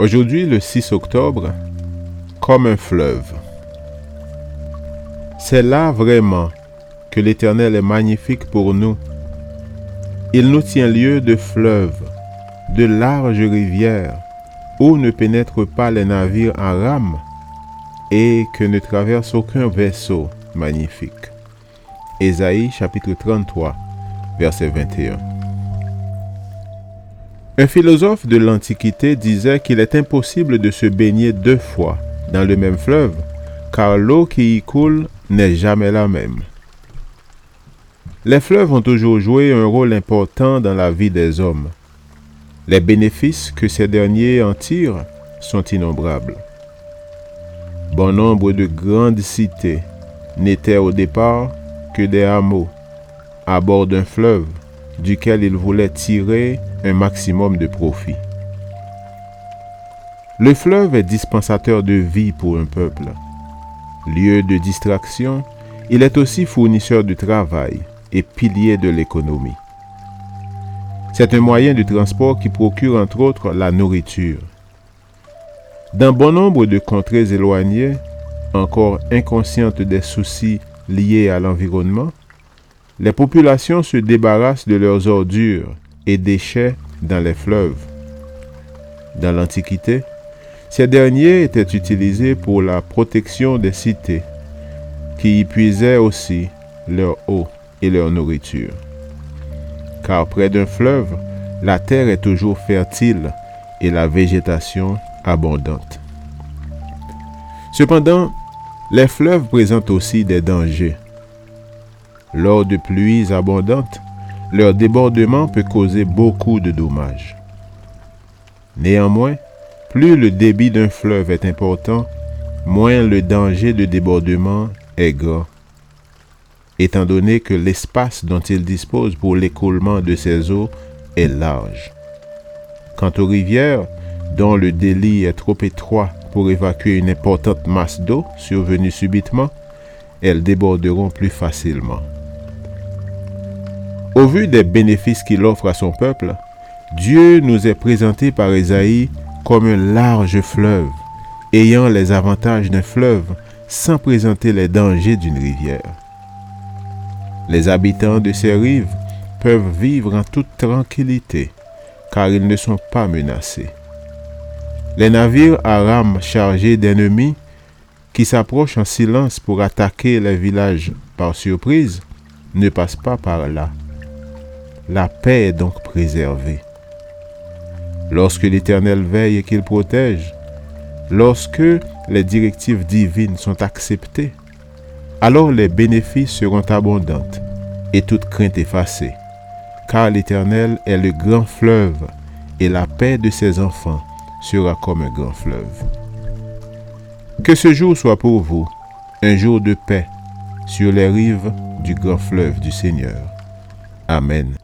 Aujourd'hui, le 6 octobre, comme un fleuve. C'est là vraiment que l'Éternel est magnifique pour nous. Il nous tient lieu de fleuves, de larges rivières, où ne pénètrent pas les navires en rame et que ne traverse aucun vaisseau magnifique. Ésaïe chapitre 33, verset 21. Un philosophe de l'Antiquité disait qu'il est impossible de se baigner deux fois dans le même fleuve, car l'eau qui y coule n'est jamais la même. Les fleuves ont toujours joué un rôle important dans la vie des hommes. Les bénéfices que ces derniers en tirent sont innombrables. Bon nombre de grandes cités n'étaient au départ que des hameaux à bord d'un fleuve duquel ils voulaient tirer un maximum de profit. Le fleuve est dispensateur de vie pour un peuple. Lieu de distraction, il est aussi fournisseur de travail et pilier de l'économie. C'est un moyen de transport qui procure entre autres la nourriture. Dans bon nombre de contrées éloignées, encore inconscientes des soucis liés à l'environnement, les populations se débarrassent de leurs ordures et déchets dans les fleuves. Dans l'Antiquité, ces derniers étaient utilisés pour la protection des cités, qui y puisaient aussi leur eau et leur nourriture. Car près d'un fleuve, la terre est toujours fertile et la végétation abondante. Cependant, les fleuves présentent aussi des dangers. Lors de pluies abondantes, leur débordement peut causer beaucoup de dommages. Néanmoins, plus le débit d'un fleuve est important, moins le danger de débordement est grand, étant donné que l'espace dont il dispose pour l'écoulement de ses eaux est large. Quant aux rivières, dont le délit est trop étroit pour évacuer une importante masse d'eau survenue subitement, elles déborderont plus facilement. Au vu des bénéfices qu'il offre à son peuple, Dieu nous est présenté par Esaïe comme un large fleuve, ayant les avantages d'un fleuve sans présenter les dangers d'une rivière. Les habitants de ces rives peuvent vivre en toute tranquillité, car ils ne sont pas menacés. Les navires à rames chargés d'ennemis qui s'approchent en silence pour attaquer les villages par surprise ne passent pas par là. La paix est donc préservée. Lorsque l'Éternel veille et qu'il protège, lorsque les directives divines sont acceptées, alors les bénéfices seront abondants et toute crainte effacée, car l'Éternel est le grand fleuve et la paix de ses enfants sera comme un grand fleuve. Que ce jour soit pour vous un jour de paix sur les rives du grand fleuve du Seigneur. Amen.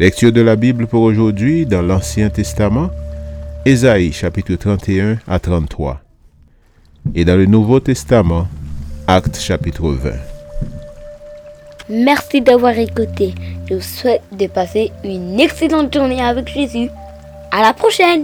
Lecture de la Bible pour aujourd'hui dans l'Ancien Testament, Ésaïe chapitre 31 à 33. Et dans le Nouveau Testament, Actes chapitre 20. Merci d'avoir écouté. Je vous souhaite de passer une excellente journée avec Jésus. À la prochaine